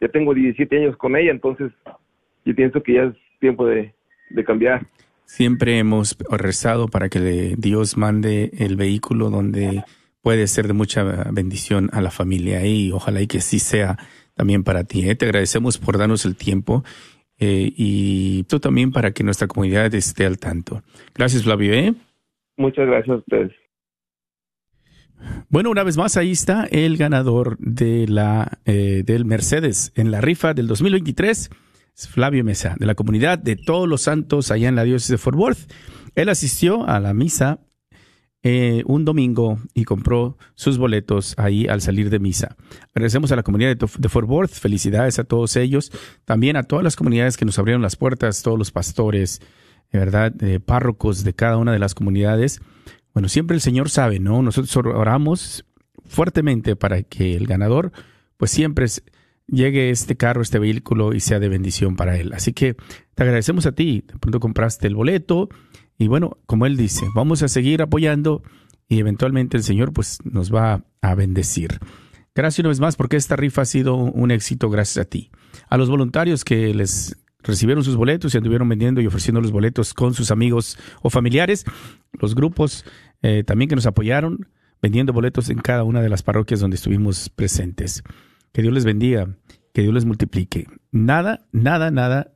ya tengo 17 años con ella, entonces yo pienso que ya es tiempo de, de cambiar. Siempre hemos rezado para que Dios mande el vehículo donde puede ser de mucha bendición a la familia y ojalá y que sí sea también para ti. ¿eh? Te agradecemos por darnos el tiempo eh, y tú también para que nuestra comunidad esté al tanto. Gracias, Flavio. ¿eh? Muchas gracias a ustedes. Bueno, una vez más, ahí está el ganador de la, eh, del Mercedes en la rifa del 2023, Flavio Mesa, de la comunidad de Todos los Santos allá en la diócesis de Fort Worth. Él asistió a la misa eh, un domingo y compró sus boletos ahí al salir de misa. Agradecemos a la comunidad de, Fort Worth, felicidades a todos ellos, también a todas las comunidades que nos abrieron las puertas, todos los pastores, de verdad, párrocos de cada una de las comunidades. Bueno, siempre el Señor sabe, ¿no? Nosotros oramos fuertemente para que el ganador, pues siempre llegue este carro, este vehículo y sea de bendición para él. Así que te agradecemos a ti. De pronto compraste el boleto y bueno, como él dice, vamos a seguir apoyando y eventualmente el Señor pues nos va a bendecir. Gracias una vez más porque esta rifa ha sido un éxito gracias a ti. A los voluntarios que les recibieron sus boletos y anduvieron vendiendo y ofreciendo los boletos con sus amigos o familiares, los grupos eh, también que nos apoyaron vendiendo boletos en cada una de las parroquias donde estuvimos presentes. Que Dios les bendiga, que Dios les multiplique. Nada, nada, nada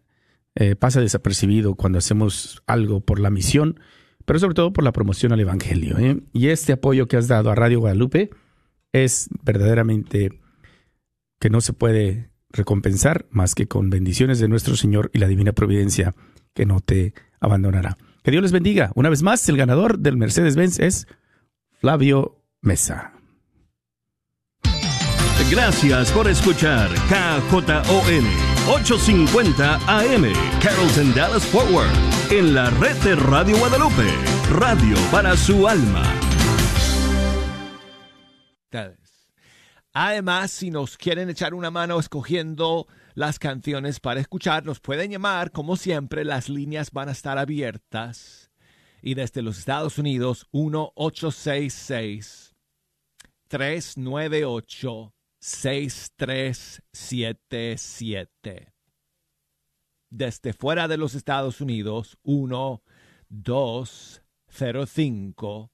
eh, pasa desapercibido cuando hacemos algo por la misión, pero sobre todo por la promoción al Evangelio. ¿eh? Y este apoyo que has dado a Radio Guadalupe es verdaderamente que no se puede recompensar más que con bendiciones de nuestro Señor y la divina providencia que no te abandonará. Que Dios les bendiga. Una vez más, el ganador del Mercedes-Benz es Flavio Mesa. Gracias por escuchar KJON 850 AM Carrollton Dallas Forward en la red de Radio Guadalupe, radio para su alma. Además, si nos quieren echar una mano escogiendo las canciones para escuchar, nos pueden llamar. Como siempre, las líneas van a estar abiertas. Y desde los Estados Unidos, 1-866-398-6377. Desde fuera de los Estados Unidos, 1-205.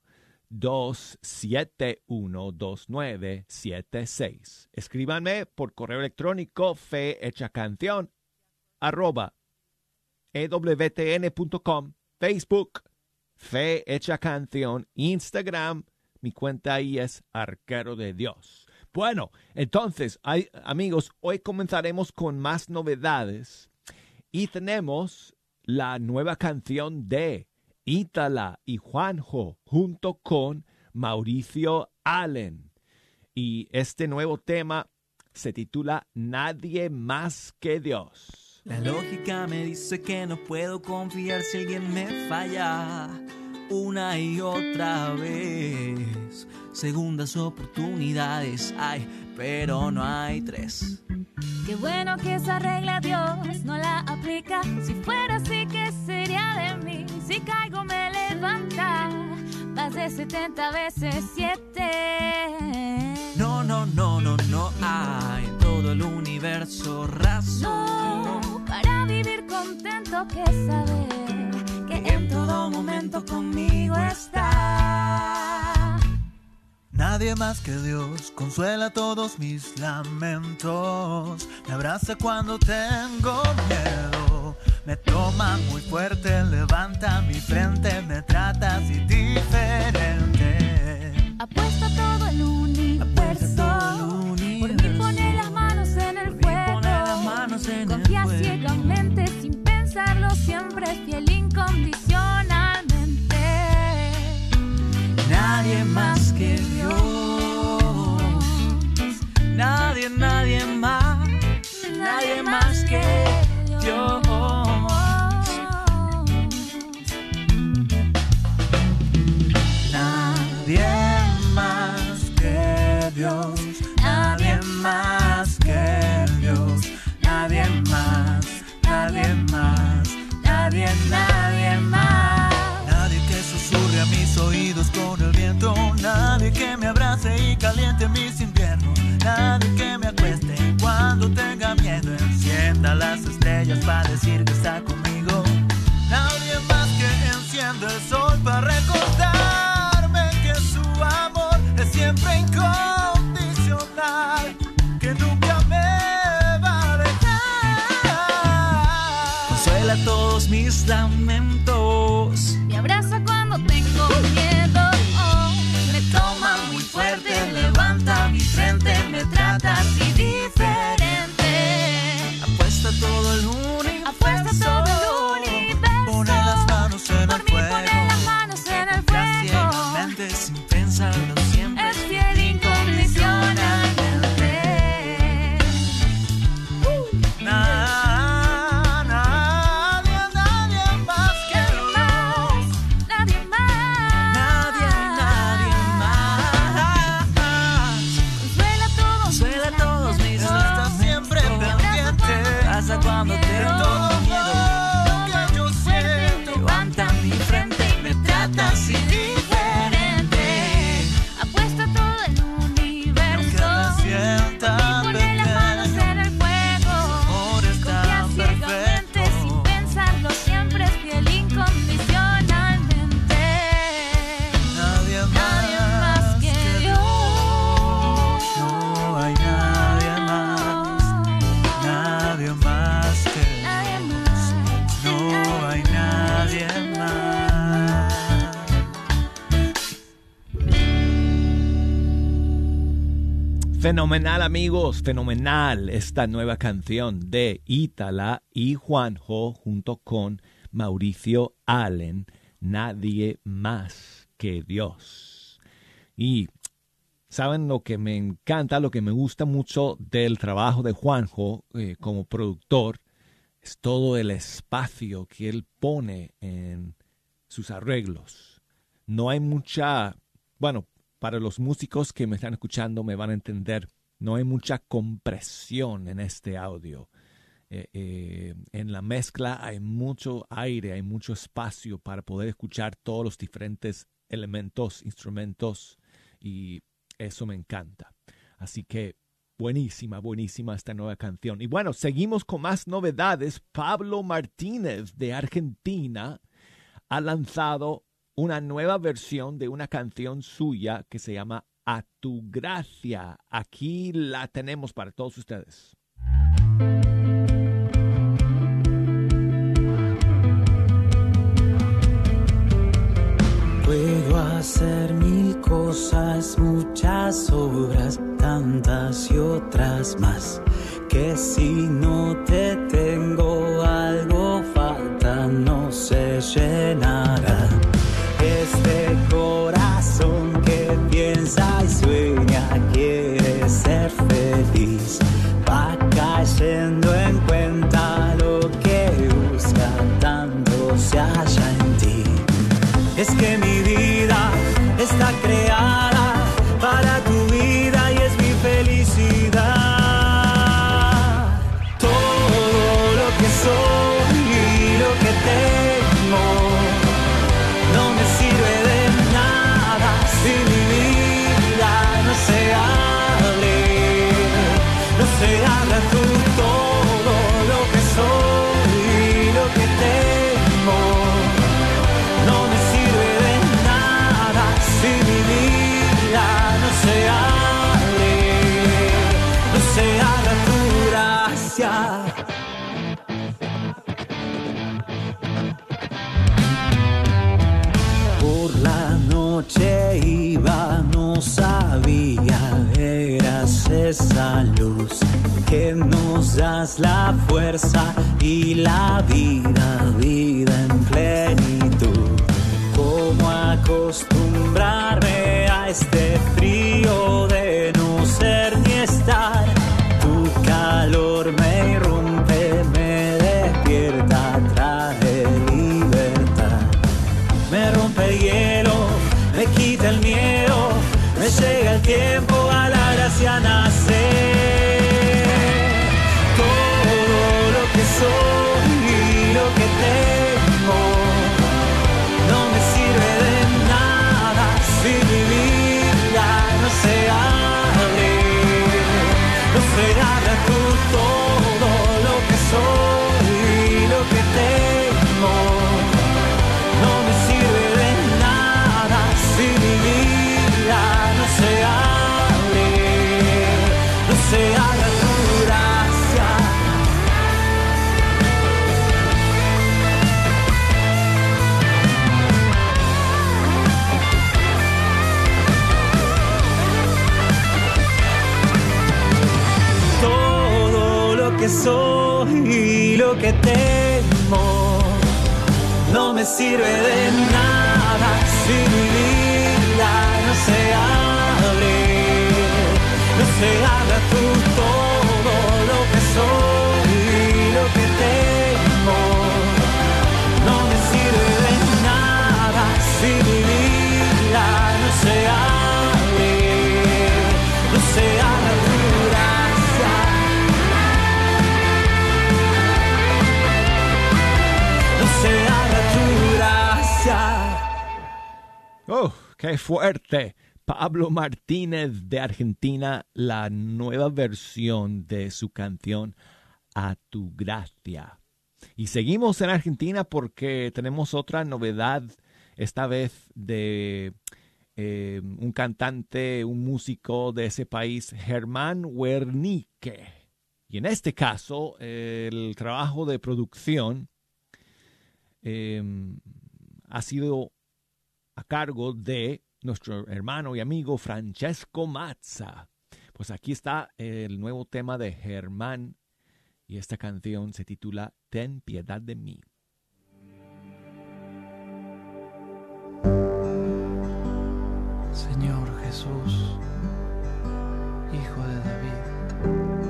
2712976. Escríbanme por correo electrónico canción arroba ewtn.com, Facebook, Fe Hecha Canción, Instagram, mi cuenta ahí es Arquero de Dios. Bueno, entonces, amigos, hoy comenzaremos con más novedades y tenemos la nueva canción de Ítala y Juanjo junto con Mauricio Allen. Y este nuevo tema se titula Nadie más que Dios. La lógica me dice que no puedo confiar si alguien me falla una y otra vez. Segundas oportunidades hay, pero no hay tres. Qué bueno que esa regla Dios no la aplica. Si fuera así, ¿qué sería de mí? Si caigo, me levanta. Más de 70 veces 7. No, no, no, no, no hay en todo el universo razón. No, para vivir contento que saber que en todo momento conmigo está. Nadie más que Dios consuela todos mis lamentos. Me abraza cuando tengo miedo. Me toma muy fuerte, levanta mi frente, me trata así diferente. Apuesta todo el universo. Por mí pone las manos en el fuego. Confía ciegamente sin pensarlo, siempre fiel incondicionalmente. Nadie más que Dios. Nadie, nadie más. Nadie más que Dios. Nadie más que Dios. Nadie más que Dios. Nadie más. Nadie más. Nadie, nadie más. Nadie que susurre a mis oídos con Nadie que me abrace y caliente mis inviernos. Nadie que me acueste cuando tenga miedo. para decir que está conmigo. Nadie más que enciende el sol para recordarme que su amor es siempre incondicional, que nunca me va a dejar. Consuela todos mis lamentos. Sin Fenomenal amigos, fenomenal esta nueva canción de Ítala y Juanjo junto con Mauricio Allen, Nadie más que Dios. Y saben lo que me encanta, lo que me gusta mucho del trabajo de Juanjo eh, como productor, es todo el espacio que él pone en sus arreglos. No hay mucha, bueno, para los músicos que me están escuchando me van a entender, no hay mucha compresión en este audio. Eh, eh, en la mezcla hay mucho aire, hay mucho espacio para poder escuchar todos los diferentes elementos, instrumentos y eso me encanta. Así que buenísima, buenísima esta nueva canción. Y bueno, seguimos con más novedades. Pablo Martínez de Argentina ha lanzado una nueva versión de una canción suya que se llama A tu gracia. Aquí la tenemos para todos ustedes. Puedo hacer mil cosas, muchas obras, tantas y otras más. Que si no te tengo algo falta, no se llenará. Luz que nos das la fuerza y la vida, vida en plenitud. ¿Cómo acostumbrarme a este que temo. No me sirve de nada fuerte. Pablo Martínez de Argentina, la nueva versión de su canción A tu gracia. Y seguimos en Argentina porque tenemos otra novedad, esta vez de eh, un cantante, un músico de ese país, Germán Wernicke. Y en este caso, el trabajo de producción eh, ha sido a cargo de nuestro hermano y amigo Francesco Mazza. Pues aquí está el nuevo tema de Germán y esta canción se titula Ten piedad de mí. Señor Jesús, Hijo de David,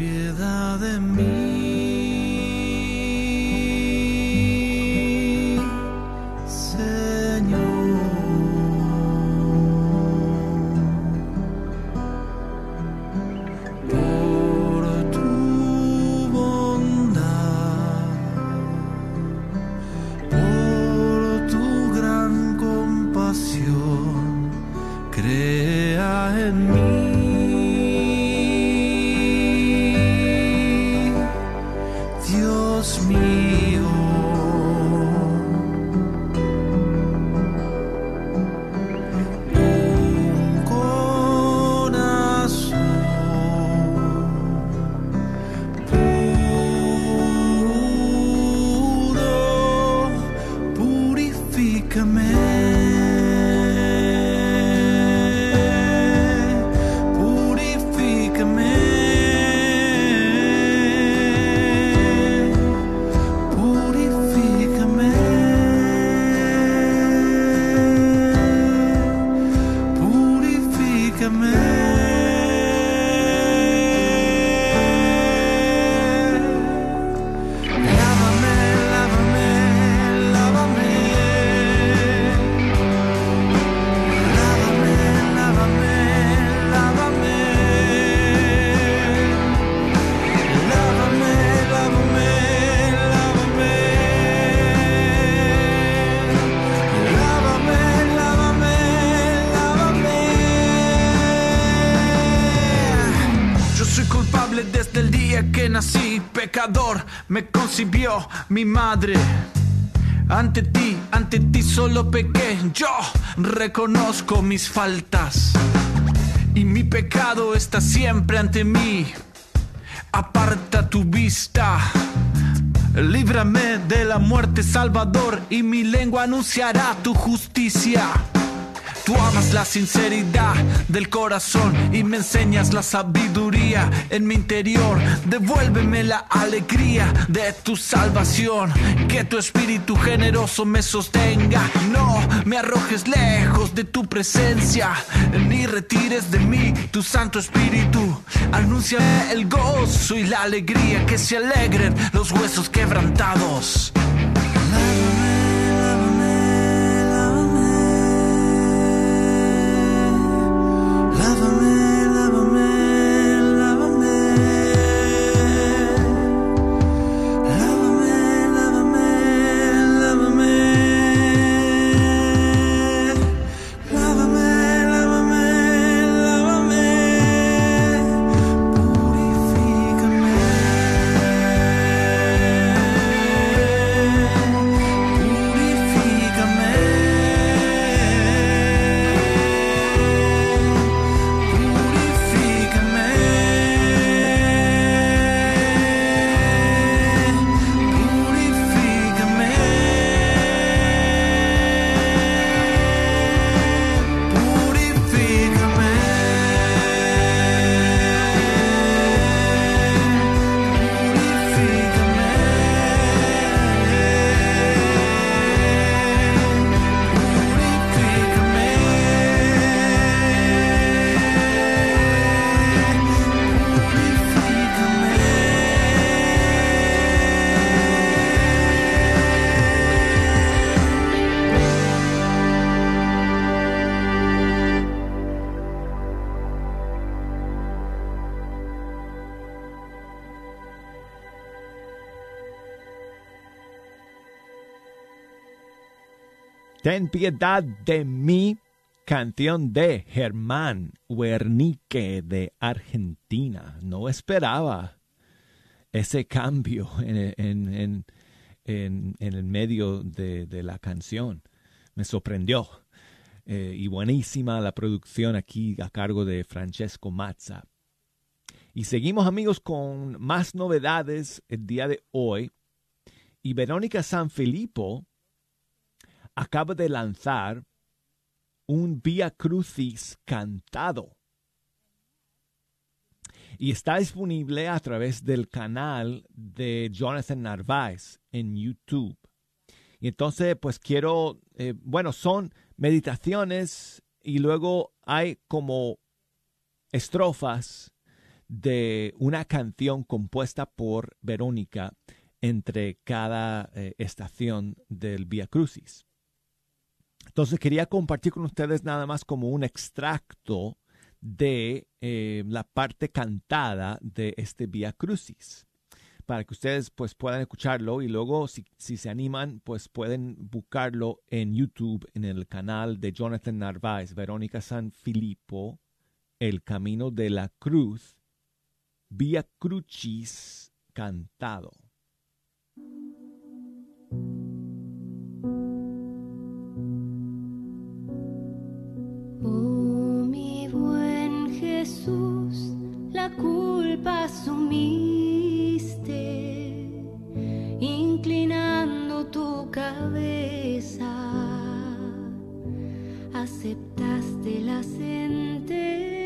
piedad de mí. Come in. Mis faltas. Y mi pecado está siempre ante mí. Aparta tu vista. Líbrame de la muerte, Salvador, y mi lengua anunciará tu justicia. Tú amas la sinceridad del corazón y me enseñas la sabiduría en mi interior. Devuélveme la alegría de tu salvación. Que tu espíritu generoso me sostenga. No me arrojes lejos de tu presencia, ni retires de mí tu santo espíritu. Anuncia el gozo y la alegría, que se alegren los huesos quebrantados. Ten piedad de mí, canción de Germán Wernicke de Argentina. No esperaba ese cambio en, el medio de, de la canción. Me sorprendió. Eh, y buenísima la producción aquí a cargo de Francesco Mazza. Y seguimos amigos con más novedades el día de hoy. Y Verónica Sanfilippo acaba de lanzar un Via Crucis cantado. Y está disponible a través del canal de Jonathan Narváez en YouTube. Y entonces, pues quiero, eh, bueno, son meditaciones y luego hay como estrofas de una canción compuesta por Verónica entre cada eh, estación del Via Crucis. Entonces quería compartir con ustedes nada más como un extracto de eh, la parte cantada de este Via Crucis para que ustedes pues puedan escucharlo y luego si, si se animan pues pueden buscarlo en YouTube en el canal de Jonathan Narváez, Verónica San Filippo, El Camino de la Cruz, Via Crucis cantado. Oh mi buen Jesús, la culpa asumiste, inclinando tu cabeza, aceptaste la sentencia.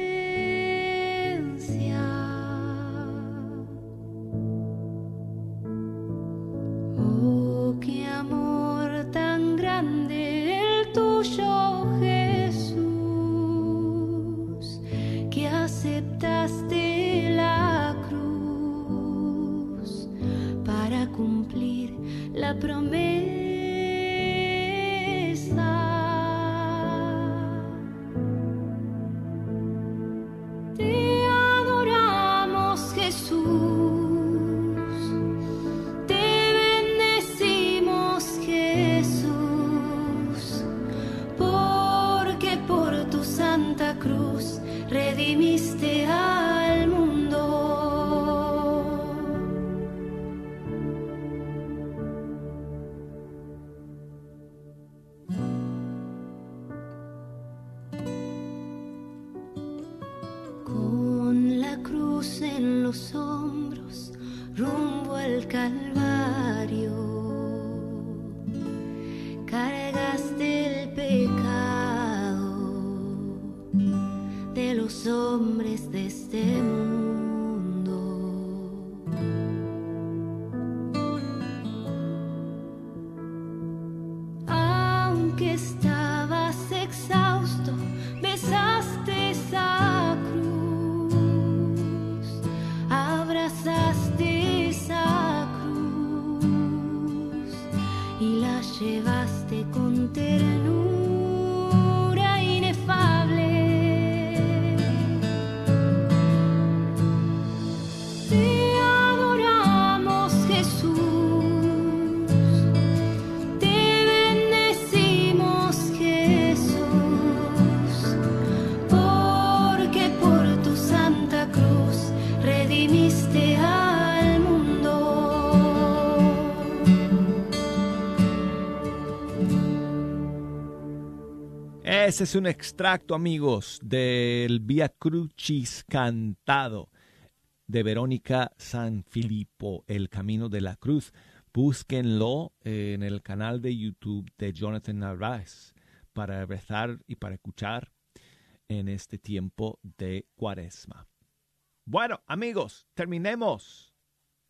Ese es un extracto, amigos, del Via Crucis cantado de Verónica San Filippo, El Camino de la Cruz. Búsquenlo en el canal de YouTube de Jonathan Narváez para rezar y para escuchar en este tiempo de cuaresma. Bueno, amigos, terminemos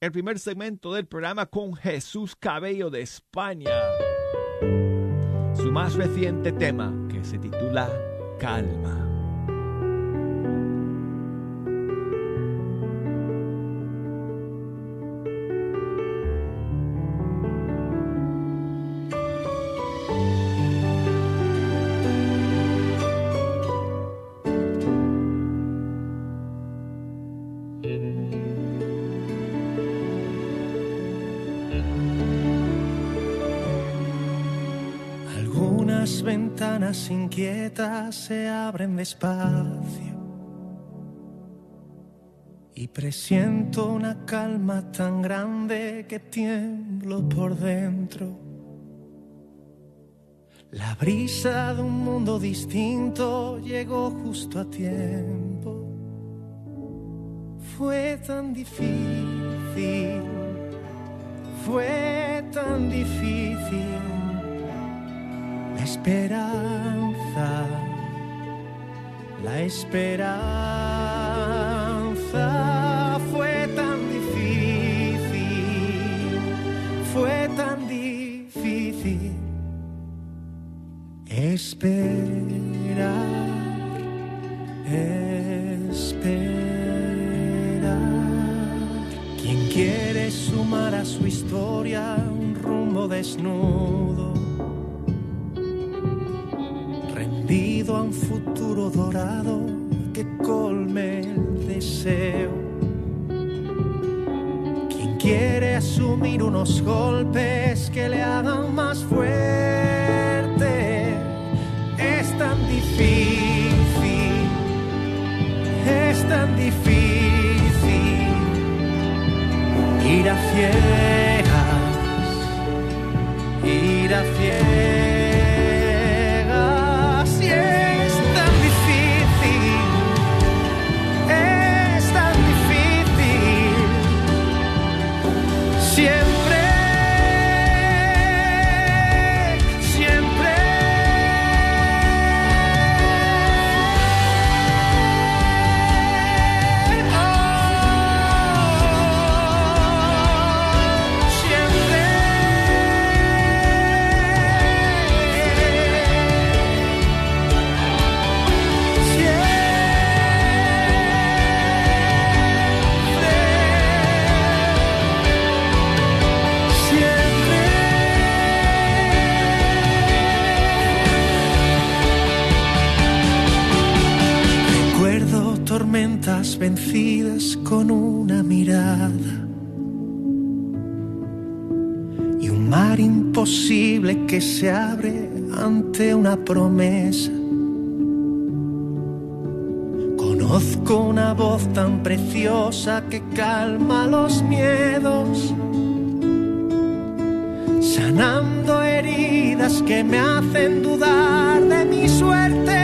el primer segmento del programa con Jesús Cabello de España. Su más reciente tema se titula Calma. Se abren despacio y presiento una calma tan grande que tiemblo por dentro. La brisa de un mundo distinto llegó justo a tiempo. Fue tan difícil, fue tan difícil la esperanza, la esperanza fue tan difícil, fue tan difícil esperar, esperar. Quien quiere sumar a su historia un rumbo desnudo futuro dorado que colme el deseo. Quien quiere asumir unos golpes que le hagan más fuerte, es tan difícil, es tan difícil ir vencidas con una mirada y un mar imposible que se abre ante una promesa. Conozco una voz tan preciosa que calma los miedos, sanando heridas que me hacen dudar de mi suerte.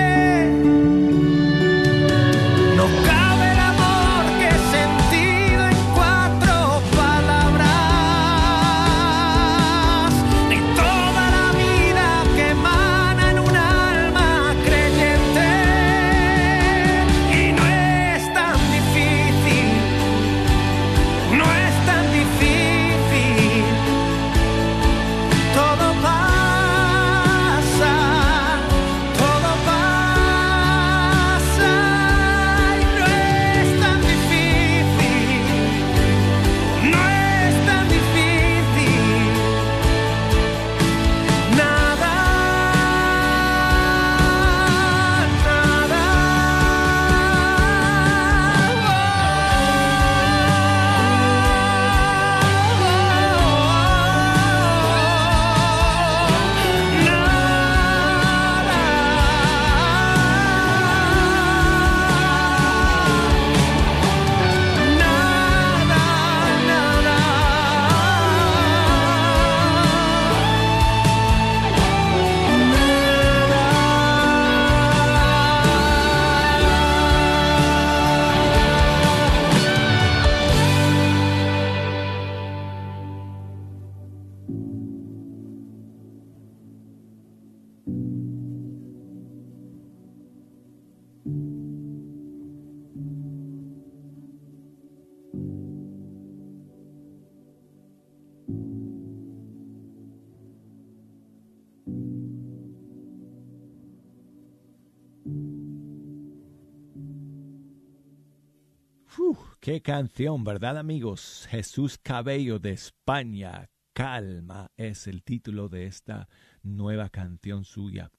Qué canción, ¿verdad amigos? Jesús Cabello de España. Calma es el título de esta nueva canción suya.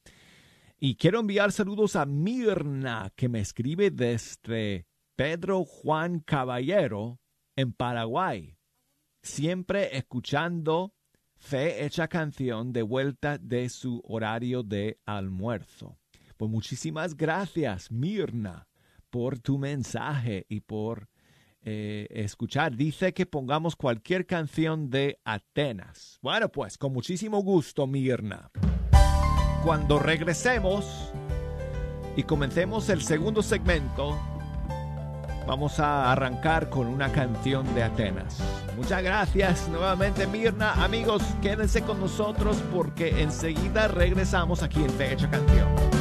Y quiero enviar saludos a Mirna, que me escribe desde Pedro Juan Caballero, en Paraguay. Siempre escuchando Fe Hecha Canción de vuelta de su horario de almuerzo. Pues muchísimas gracias, Mirna, por tu mensaje y por eh, escuchar. Dice que pongamos cualquier canción de Atenas. Bueno, pues con muchísimo gusto, Mirna. Cuando regresemos y comencemos el segundo segmento, vamos a arrancar con una canción de Atenas. Muchas gracias nuevamente, Mirna. Amigos, quédense con nosotros porque enseguida regresamos aquí en Fecha Canción.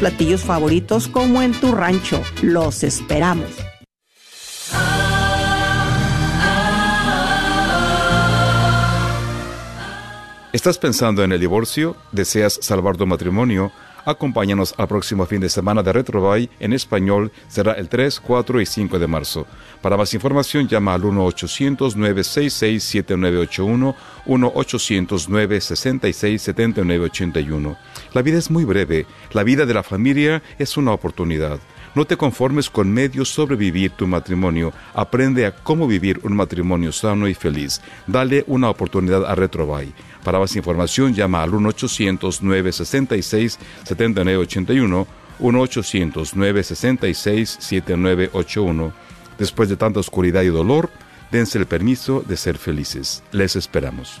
platillos favoritos como en tu rancho. Los esperamos. ¿Estás pensando en el divorcio? ¿Deseas salvar tu matrimonio? Acompáñanos al próximo fin de semana de Retrobay en español. Será el 3, 4 y 5 de marzo. Para más información llama al 1-800-966-7981, 1-800-966-7981. La vida es muy breve. La vida de la familia es una oportunidad. No te conformes con medios sobrevivir tu matrimonio. Aprende a cómo vivir un matrimonio sano y feliz. Dale una oportunidad a Retrobay. Para más información llama al 1-800-966-7981, 1-800-966-7981. Después de tanta oscuridad y dolor, dense el permiso de ser felices. Les esperamos.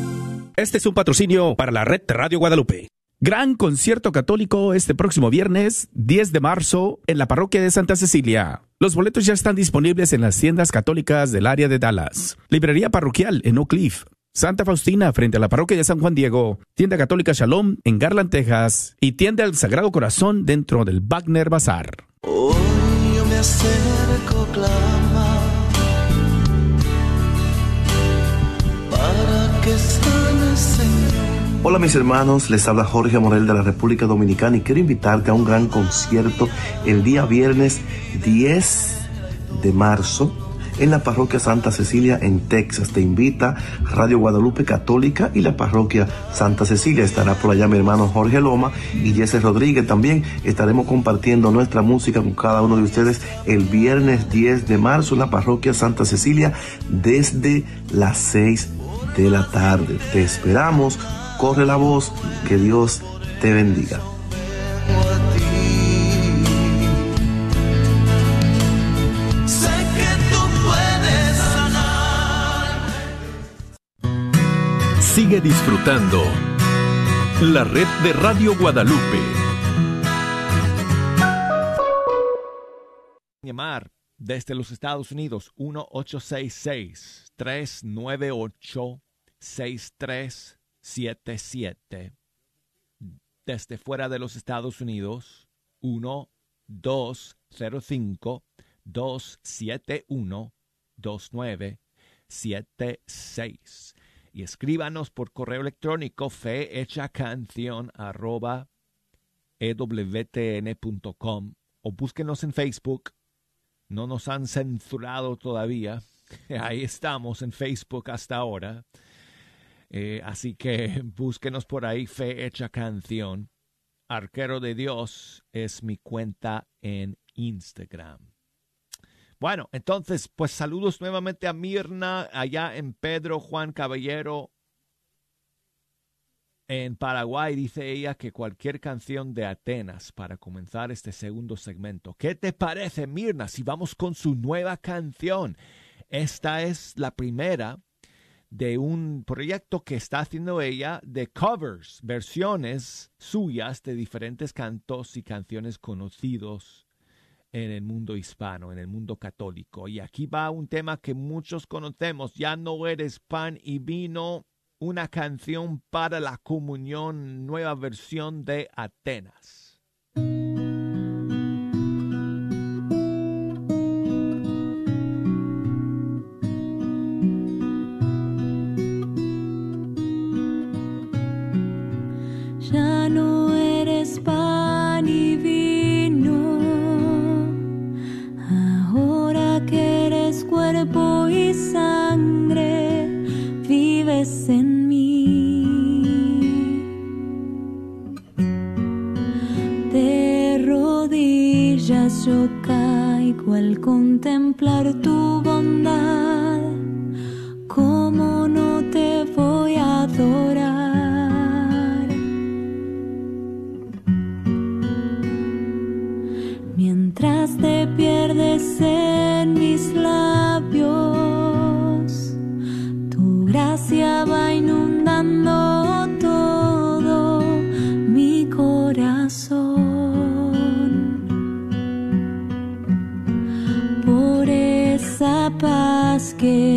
Este es un patrocinio para la red Radio Guadalupe. Gran concierto católico este próximo viernes 10 de marzo en la parroquia de Santa Cecilia. Los boletos ya están disponibles en las tiendas católicas del área de Dallas. Librería parroquial en Oak Cliff. Santa Faustina frente a la parroquia de San Juan Diego. Tienda católica Shalom en Garland, Texas. Y tienda del Sagrado Corazón dentro del Wagner Bazar. Hoy yo me acerco, clama, Hola mis hermanos, les habla Jorge Morel de la República Dominicana y quiero invitarte a un gran concierto el día viernes 10 de marzo en la parroquia Santa Cecilia en Texas. Te invita Radio Guadalupe Católica y la parroquia Santa Cecilia. Estará por allá mi hermano Jorge Loma y Jesse Rodríguez. También estaremos compartiendo nuestra música con cada uno de ustedes el viernes 10 de marzo en la parroquia Santa Cecilia desde las 6 de la tarde. Te esperamos. Corre la voz. Que Dios te bendiga. Sé que tú puedes sanar. Sigue disfrutando la red de Radio Guadalupe. Llamar desde los Estados Unidos 1-866-398-6377. Desde fuera de los Estados Unidos 1-205-271-2976. Y escríbanos por correo electrónico fehechacanción arroba ewtn.com o búsquenos en Facebook. No nos han censurado todavía. Ahí estamos en Facebook hasta ahora. Eh, así que búsquenos por ahí, Fe Hecha Canción. Arquero de Dios es mi cuenta en Instagram. Bueno, entonces, pues saludos nuevamente a Mirna, allá en Pedro Juan Caballero, en Paraguay. Dice ella que cualquier canción de Atenas para comenzar este segundo segmento. ¿Qué te parece, Mirna, si vamos con su nueva canción? Esta es la primera de un proyecto que está haciendo ella de covers, versiones suyas de diferentes cantos y canciones conocidos en el mundo hispano, en el mundo católico. Y aquí va un tema que muchos conocemos, ya no eres pan y vino, una canción para la comunión, nueva versión de Atenas. Gracia va inundando todo mi corazón. Por esa paz que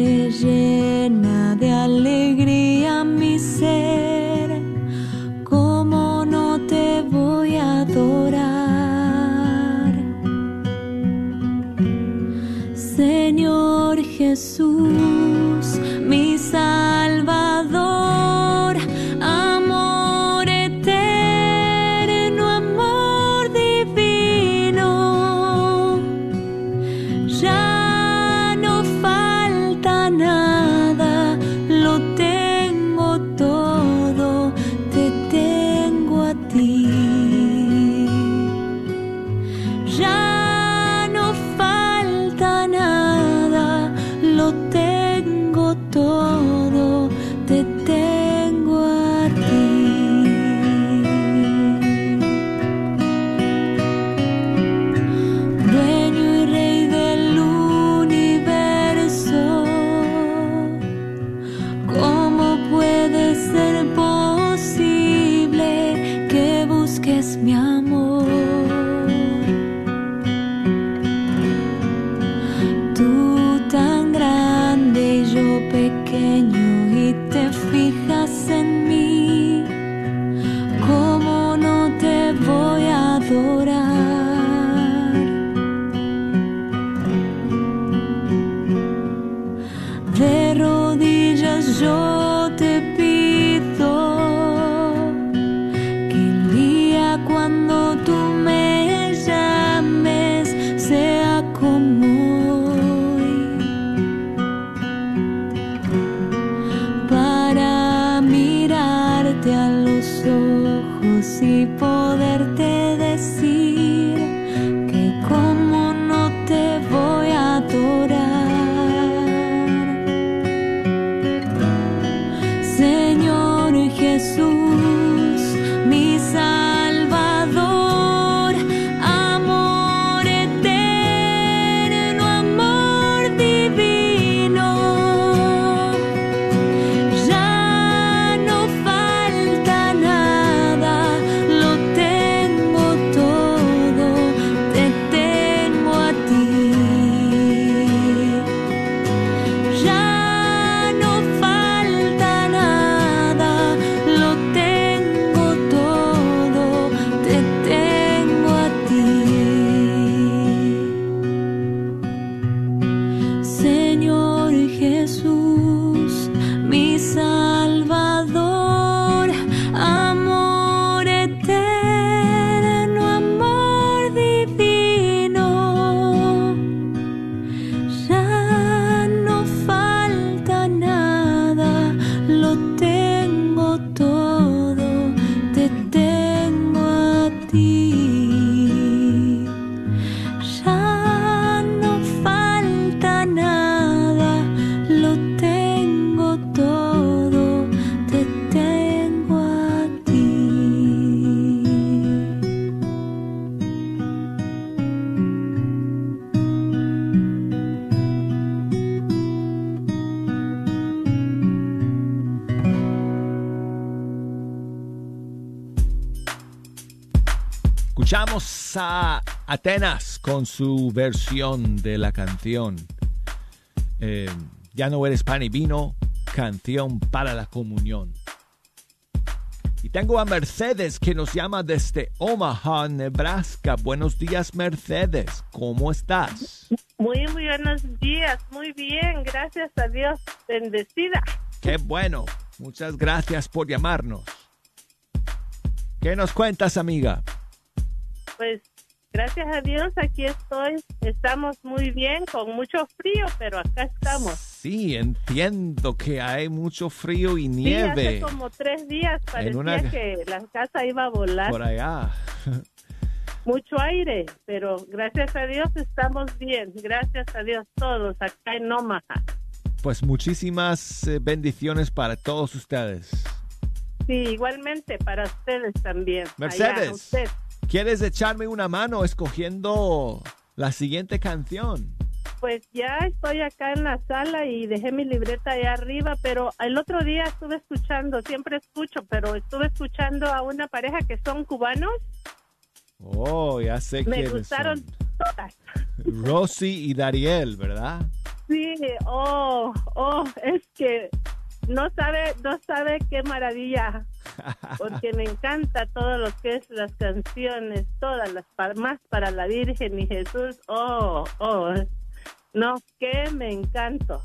Escuchamos a Atenas con su versión de la canción eh, Ya no eres pan y vino, canción para la comunión. Y tengo a Mercedes que nos llama desde Omaha, Nebraska. Buenos días, Mercedes. ¿Cómo estás? Muy, muy buenos días. Muy bien, gracias a Dios. Bendecida. Qué bueno. Muchas gracias por llamarnos. ¿Qué nos cuentas, amiga? Pues gracias a Dios aquí estoy. Estamos muy bien, con mucho frío, pero acá estamos. Sí, entiendo que hay mucho frío y Sí, nieve hace como tres días parecía una- que la casa iba a volar. por allá. Mucho aire, pero gracias a Dios estamos bien. Gracias a Dios todos acá en Omaha. Pues muchísimas eh, bendiciones para todos ustedes. Sí, igualmente para ustedes también. Allá, Mercedes. usted. ¿Quieres echarme una mano escogiendo la siguiente canción? Pues ya estoy acá en la sala y dejé mi libreta allá arriba, pero el otro día estuve escuchando, siempre escucho, pero estuve escuchando a una pareja que son cubanos. Oh, ya sé Me gustaron todas. Rosy y Dariel, ¿verdad? Sí, oh, oh, es que no sabe, no sabe qué maravilla, porque me encanta todo lo que es las canciones, todas las pa- más para la Virgen y Jesús, oh, oh, no, que me encanto.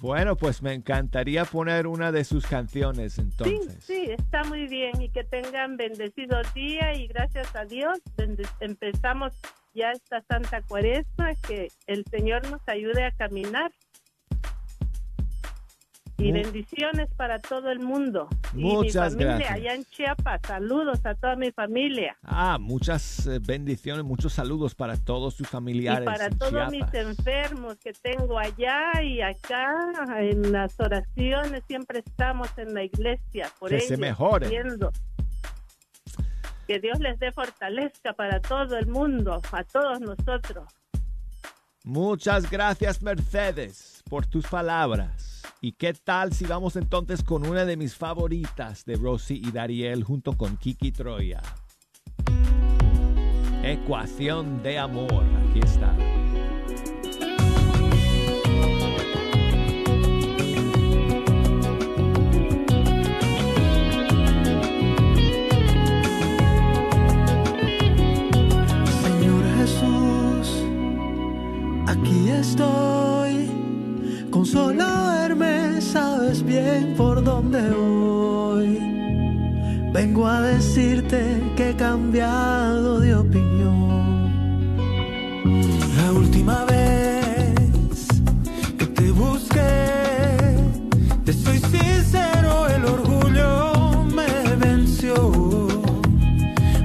Bueno, pues me encantaría poner una de sus canciones Sí, entonces. sí, está muy bien y que tengan bendecido día y gracias a Dios empezamos ya esta Santa Cuaresma, que el Señor nos ayude a caminar. Y Mu- bendiciones para todo el mundo. y Muchas mi familia gracias. allá en Chiapas, saludos a toda mi familia. Ah, muchas eh, bendiciones, muchos saludos para todos sus familiares. Y para en todos mis enfermos que tengo allá y acá, en las oraciones, siempre estamos en la iglesia por Que ellos. se mejoren. pidiendo. Que Dios les dé fortaleza para todo el mundo, a todos nosotros. Muchas gracias, Mercedes, por tus palabras. ¿Y qué tal si vamos entonces con una de mis favoritas de Rosy y Dariel junto con Kiki Troya? Ecuación de amor. Aquí está. Aquí estoy. Con solo verme sabes bien por dónde voy. Vengo a decirte que he cambiado de opinión. La última vez que te busqué, te soy sincero, el orgullo me venció.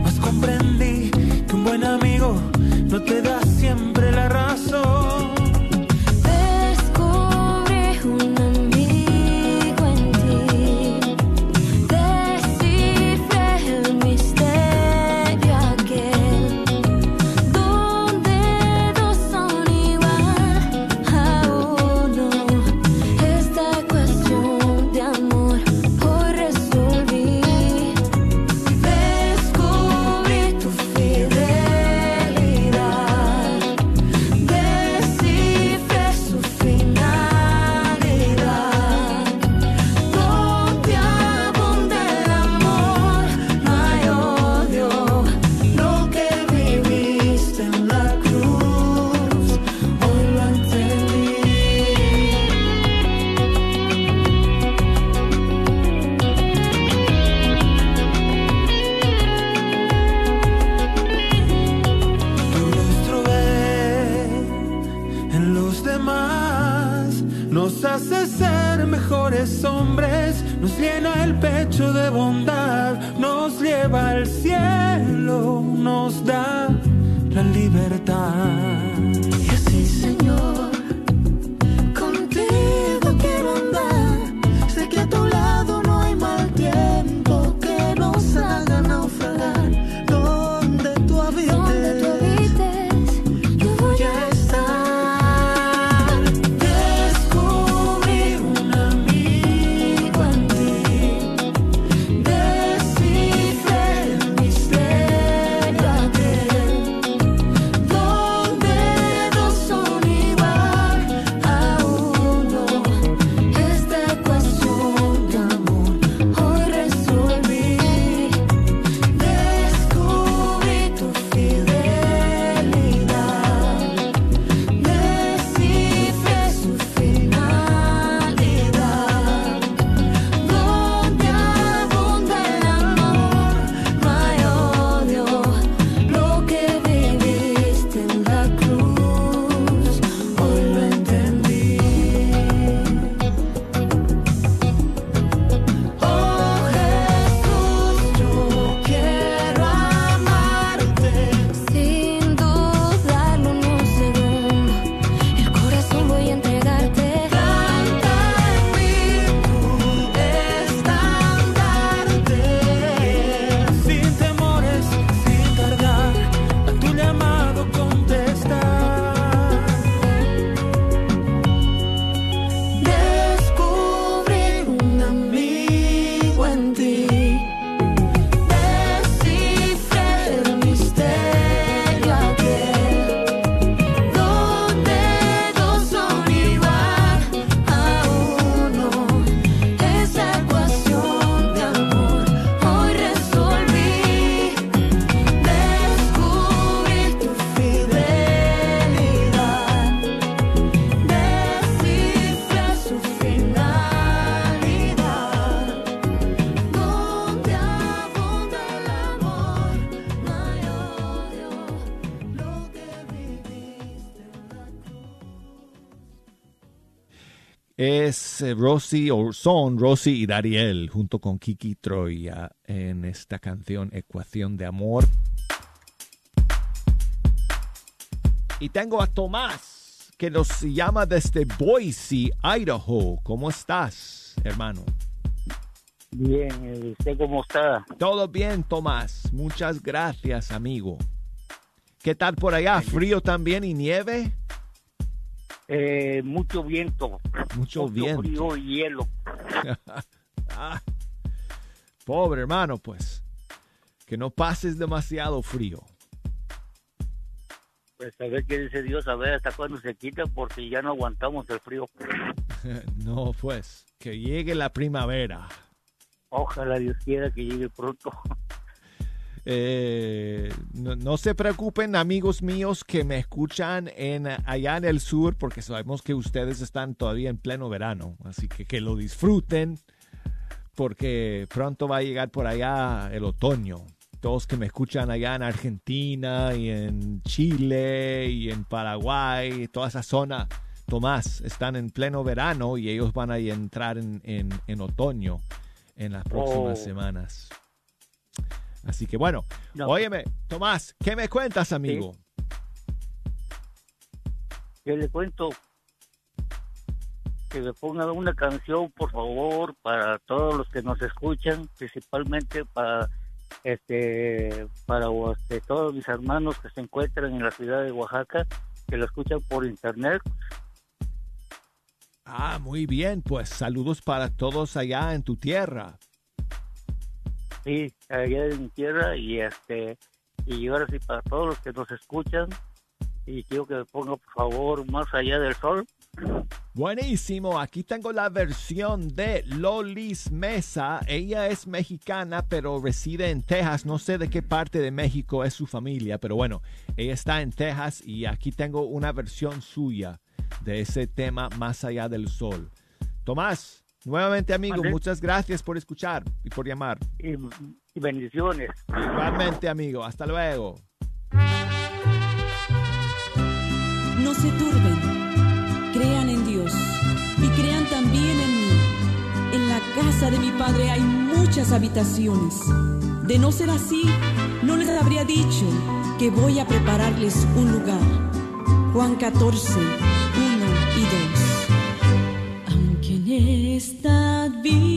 Mas comprendí que un buen amigo no te da siempre la razón. Eh, Rosy, o son Rosy y Dariel, junto con Kiki Troya, en esta canción Ecuación de Amor. Y tengo a Tomás, que nos llama desde Boise, Idaho. ¿Cómo estás, hermano? Bien, ¿y ¿usted cómo está? Todo bien, Tomás. Muchas gracias, amigo. ¿Qué tal por allá? ¿Frío también y nieve? Eh, mucho viento. Mucho viento. frío y hielo. Ah, pobre hermano, pues. Que no pases demasiado frío. Pues a ver qué dice Dios, a ver hasta cuándo se quita, porque ya no aguantamos el frío. no, pues. Que llegue la primavera. Ojalá Dios quiera que llegue pronto. Eh, no, no se preocupen, amigos míos que me escuchan en, allá en el sur, porque sabemos que ustedes están todavía en pleno verano. Así que que lo disfruten, porque pronto va a llegar por allá el otoño. Todos que me escuchan allá en Argentina y en Chile y en Paraguay, toda esa zona, Tomás, están en pleno verano y ellos van a entrar en, en- en otoño en las próximas Oh. semanas. Así que bueno, No. óyeme, Tomás, ¿qué me cuentas, amigo? Yo le cuento que me pongan una canción, por favor, para todos los que nos escuchan, principalmente para este para este, todos mis hermanos que se encuentran en la ciudad de Oaxaca, que lo escuchan por internet. Ah, muy bien, pues saludos para todos allá en tu tierra. Sí, allá en mi tierra y este y ahora sí para todos los que nos escuchan y quiero que me ponga por favor más allá del sol. Buenísimo, aquí tengo la versión de Lolis Mesa. Ella es mexicana, pero reside en Texas. No sé de qué parte de México es su familia, pero bueno, ella está en Texas y aquí tengo una versión suya de ese tema Más allá del sol. Tomás, nuevamente amigo, Vale. muchas gracias por escuchar y por llamar. Y, y bendiciones. Igualmente amigo, hasta luego. No se turben, crean en Dios y crean también en mí. En la casa de mi Padre hay muchas habitaciones. De no ser así, no les habría dicho que voy a prepararles un lugar. Juan 14, esta vida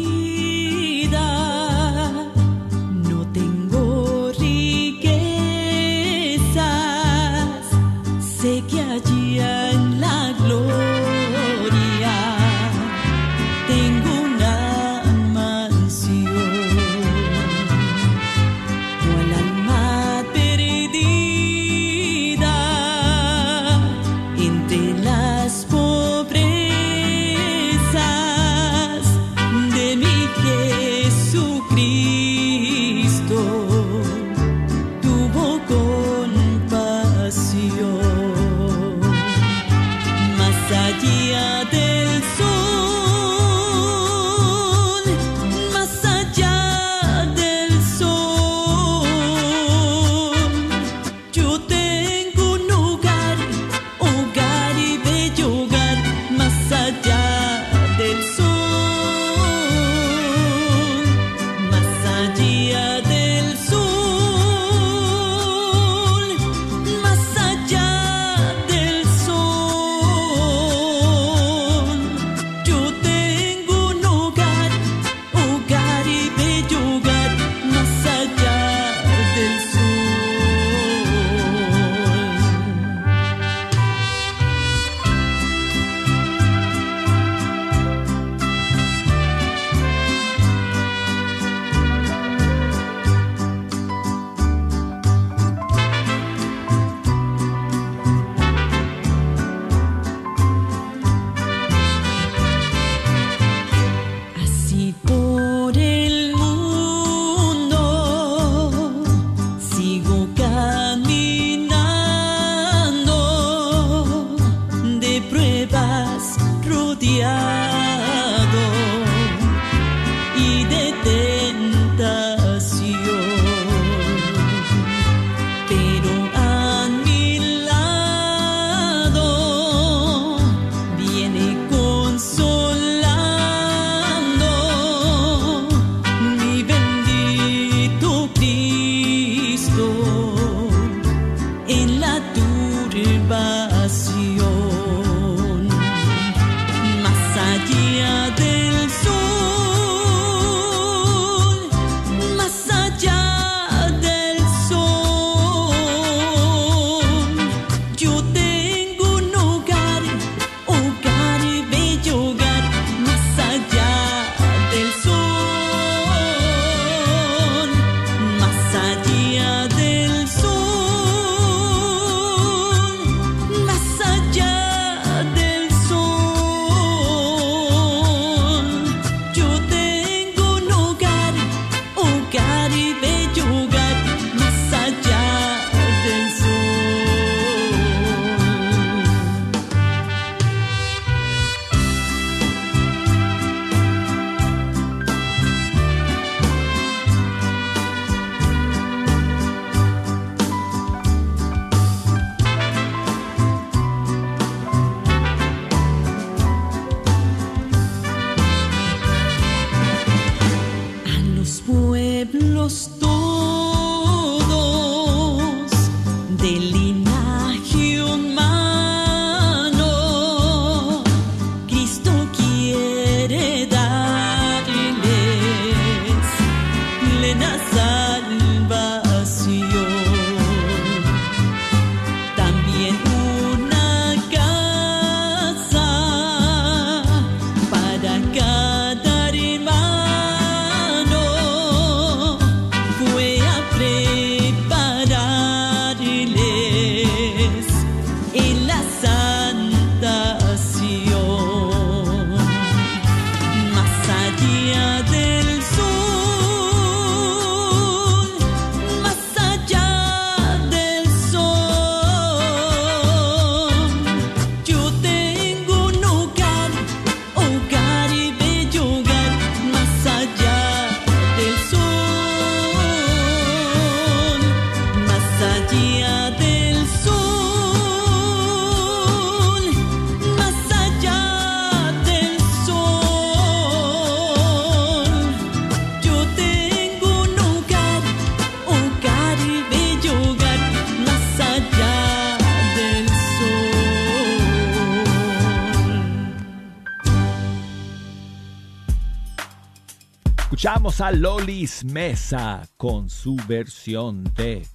Escuchamos a Lolis Mesa con su versión de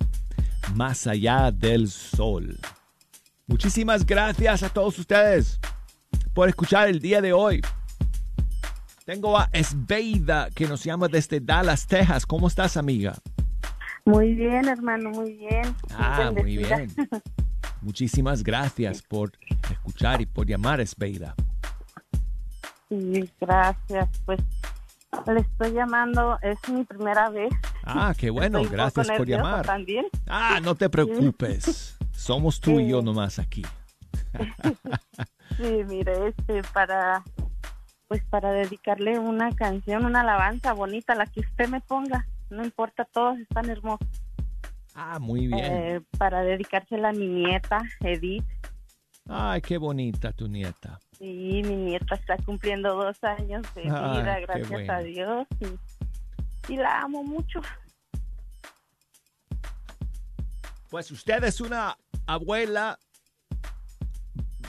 Más allá del sol. Muchísimas gracias a todos ustedes por escuchar el día de hoy. Tengo a Esbeida que nos llama desde Dallas, Texas. ¿Cómo estás, amiga? Muy bien, hermano, muy bien. Ah, muy bien. Muchísimas gracias por escuchar y por llamar, Esbeida. Sí, gracias. Pues le estoy llamando, es mi primera vez. Ah, qué bueno, Estoy gracias por llamar. También. Ah, no te preocupes. Somos tú y yo nomás aquí. Sí, mire, este para pues para dedicarle una canción, una alabanza bonita, la que usted me ponga. No importa, todos están hermosos. Ah, muy bien. Eh, para dedicársela a mi nieta, Edith. Ay, qué bonita tu nieta. Sí, mi nieta está cumpliendo dos años de vida, gracias bueno. a Dios. Y, y la amo mucho. Pues usted es una abuela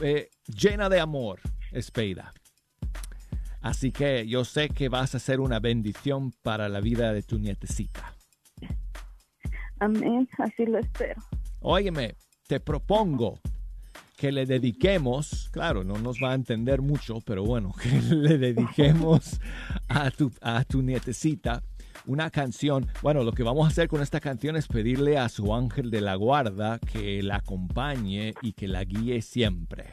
eh, llena de amor, Espeida. Así que yo sé que vas a ser una bendición para la vida de tu nietecita. Amén, así lo espero. Óyeme, te propongo que le dediquemos, claro, no nos va a entender mucho, pero bueno, que le dediquemos a tu, a tu nietecita una canción. Bueno, lo que vamos a hacer con esta canción es pedirle a su ángel de la guarda que la acompañe y que la guíe siempre.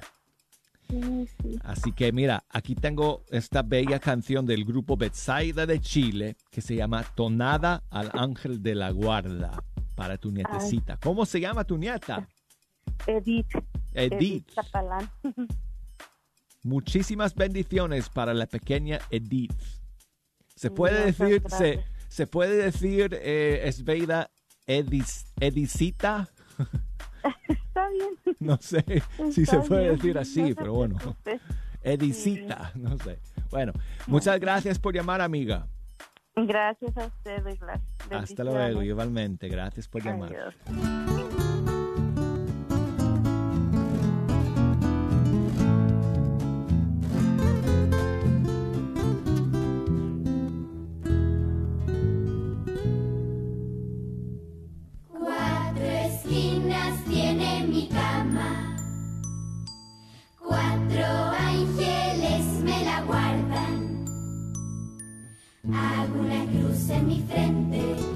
Sí, sí. Así que mira, aquí tengo esta bella canción del grupo Betsaida de Chile que se llama Tonada al Ángel de la Guarda para tu nietecita. ¿Cómo se llama tu nieta? Edith. Edith. Muchísimas bendiciones para la pequeña Edith. Se Muchas puede decir, se, puede decir, eh, Esbeida, Edis, Edicita. Está bien. No sé si se puede bien, decir así, pero bueno. Edicita, no sé. Bueno, muchas gracias por llamar, amiga. Gracias a ustedes. las Hasta luego, igualmente. Gracias por llamar. En mi frente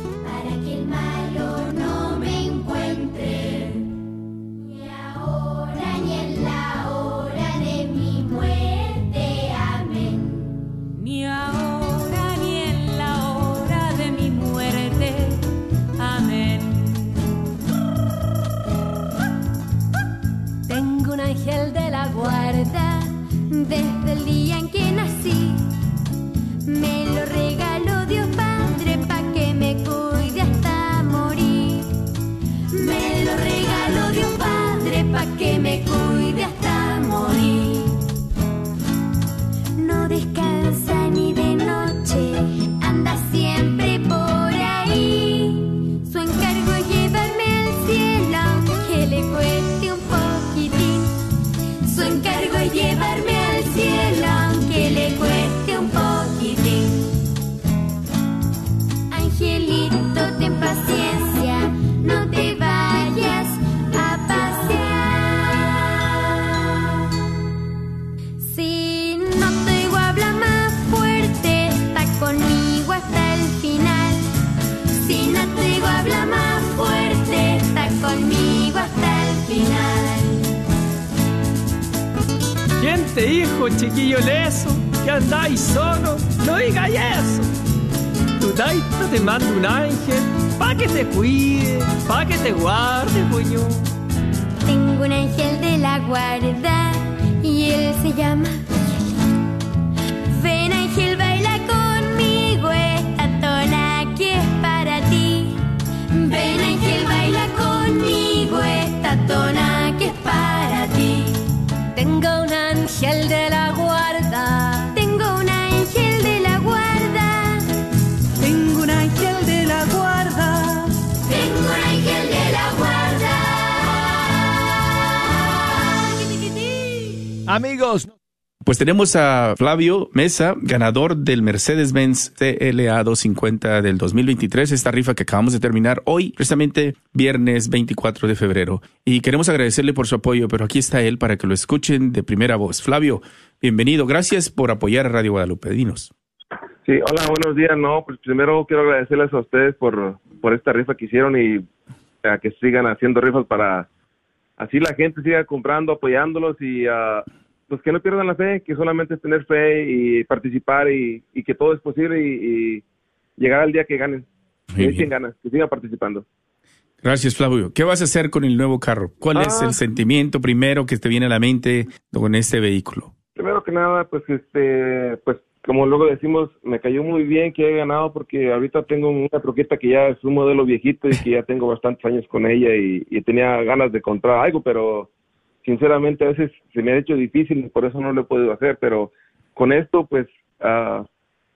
¿Quién te dijo, chiquillo leso, que andáis solo? No digáis eso. Tu taita te manda un ángel pa' que te cuide, pa' que te guarde, puño. Tengo un ángel de la guarda y él se llama. Ven ángel, Amigos, Pues tenemos a Flavio Mesa, ganador del Mercedes-Benz CLA 250 del 2023, esta rifa que acabamos de terminar hoy, precisamente viernes 24 de febrero. Y queremos agradecerle por su apoyo, pero aquí está él para que lo escuchen de primera voz. Flavio, bienvenido. Gracias por apoyar a Radio Guadalupe. Dinos. Sí, hola, buenos días. No, pues primero quiero agradecerles a ustedes por, por esta rifa que hicieron y a que sigan haciendo rifas para así la gente siga comprando, apoyándolos y ah, pues que no pierdan la fe, que solamente es tener fe y participar y, y que todo es posible y, y llegar al día que ganen. Que echen ganas, que sigan participando. Gracias, Flavio. ¿Qué vas a hacer con el nuevo carro? ¿Cuál es Ah. el sentimiento primero que te viene a la mente con este vehículo? Primero que nada, pues este, pues como luego decimos, me cayó muy bien que he ganado porque ahorita tengo una troqueta que ya es un modelo viejito y que ya tengo bastantes años con ella y, y tenía ganas de comprar algo, pero sinceramente a veces se me ha hecho difícil y por eso no lo he podido hacer, pero con esto pues ah,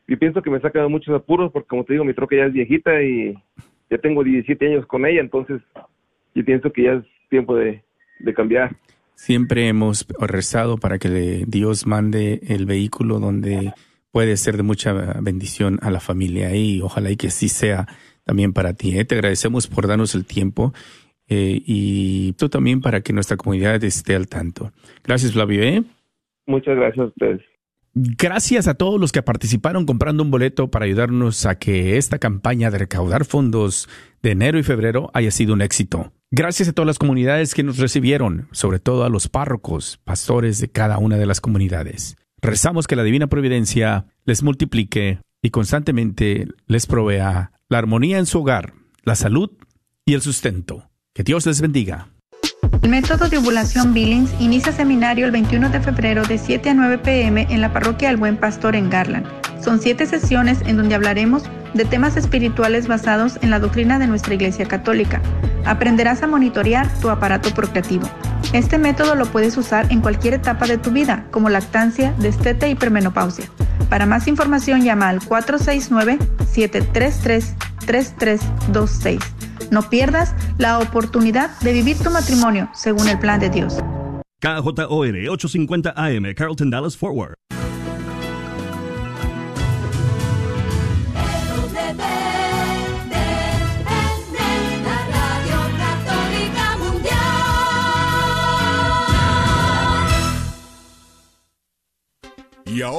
yo pienso que me saca de muchos apuros porque como te digo, mi troca ya es viejita y ya tengo 17 años con ella, entonces yo pienso que ya es tiempo de, de cambiar. Siempre hemos rezado para que Dios mande el vehículo donde puede ser de mucha bendición a la familia y ojalá y que así sea también para ti. ¿eh? Te agradecemos por darnos el tiempo eh, y tú también para que nuestra comunidad esté al tanto. Gracias, Flavio. ¿eh? Muchas gracias a ustedes. Gracias a todos los que participaron comprando un boleto para ayudarnos a que esta campaña de recaudar fondos de enero y febrero haya sido un éxito. Gracias a todas las comunidades que nos recibieron, sobre todo a los párrocos, pastores de cada una de las comunidades. Rezamos que la divina providencia les multiplique y constantemente les provea la armonía en su hogar, la salud y el sustento. Que Dios les bendiga. El método de ovulación Billings inicia seminario el 21 de febrero de 7 a 9 pm en la parroquia del Buen Pastor en Garland. Son siete sesiones en donde hablaremos de temas espirituales basados en la doctrina de nuestra Iglesia Católica. Aprenderás a monitorear tu aparato procreativo. Este método lo puedes usar en cualquier etapa de tu vida, como lactancia, destete y premenopausia. Para más información llama al 469-733-3326. No pierdas la oportunidad de vivir tu matrimonio según el plan de Dios. KJOR 850 AM, Carlton Dallas Forward.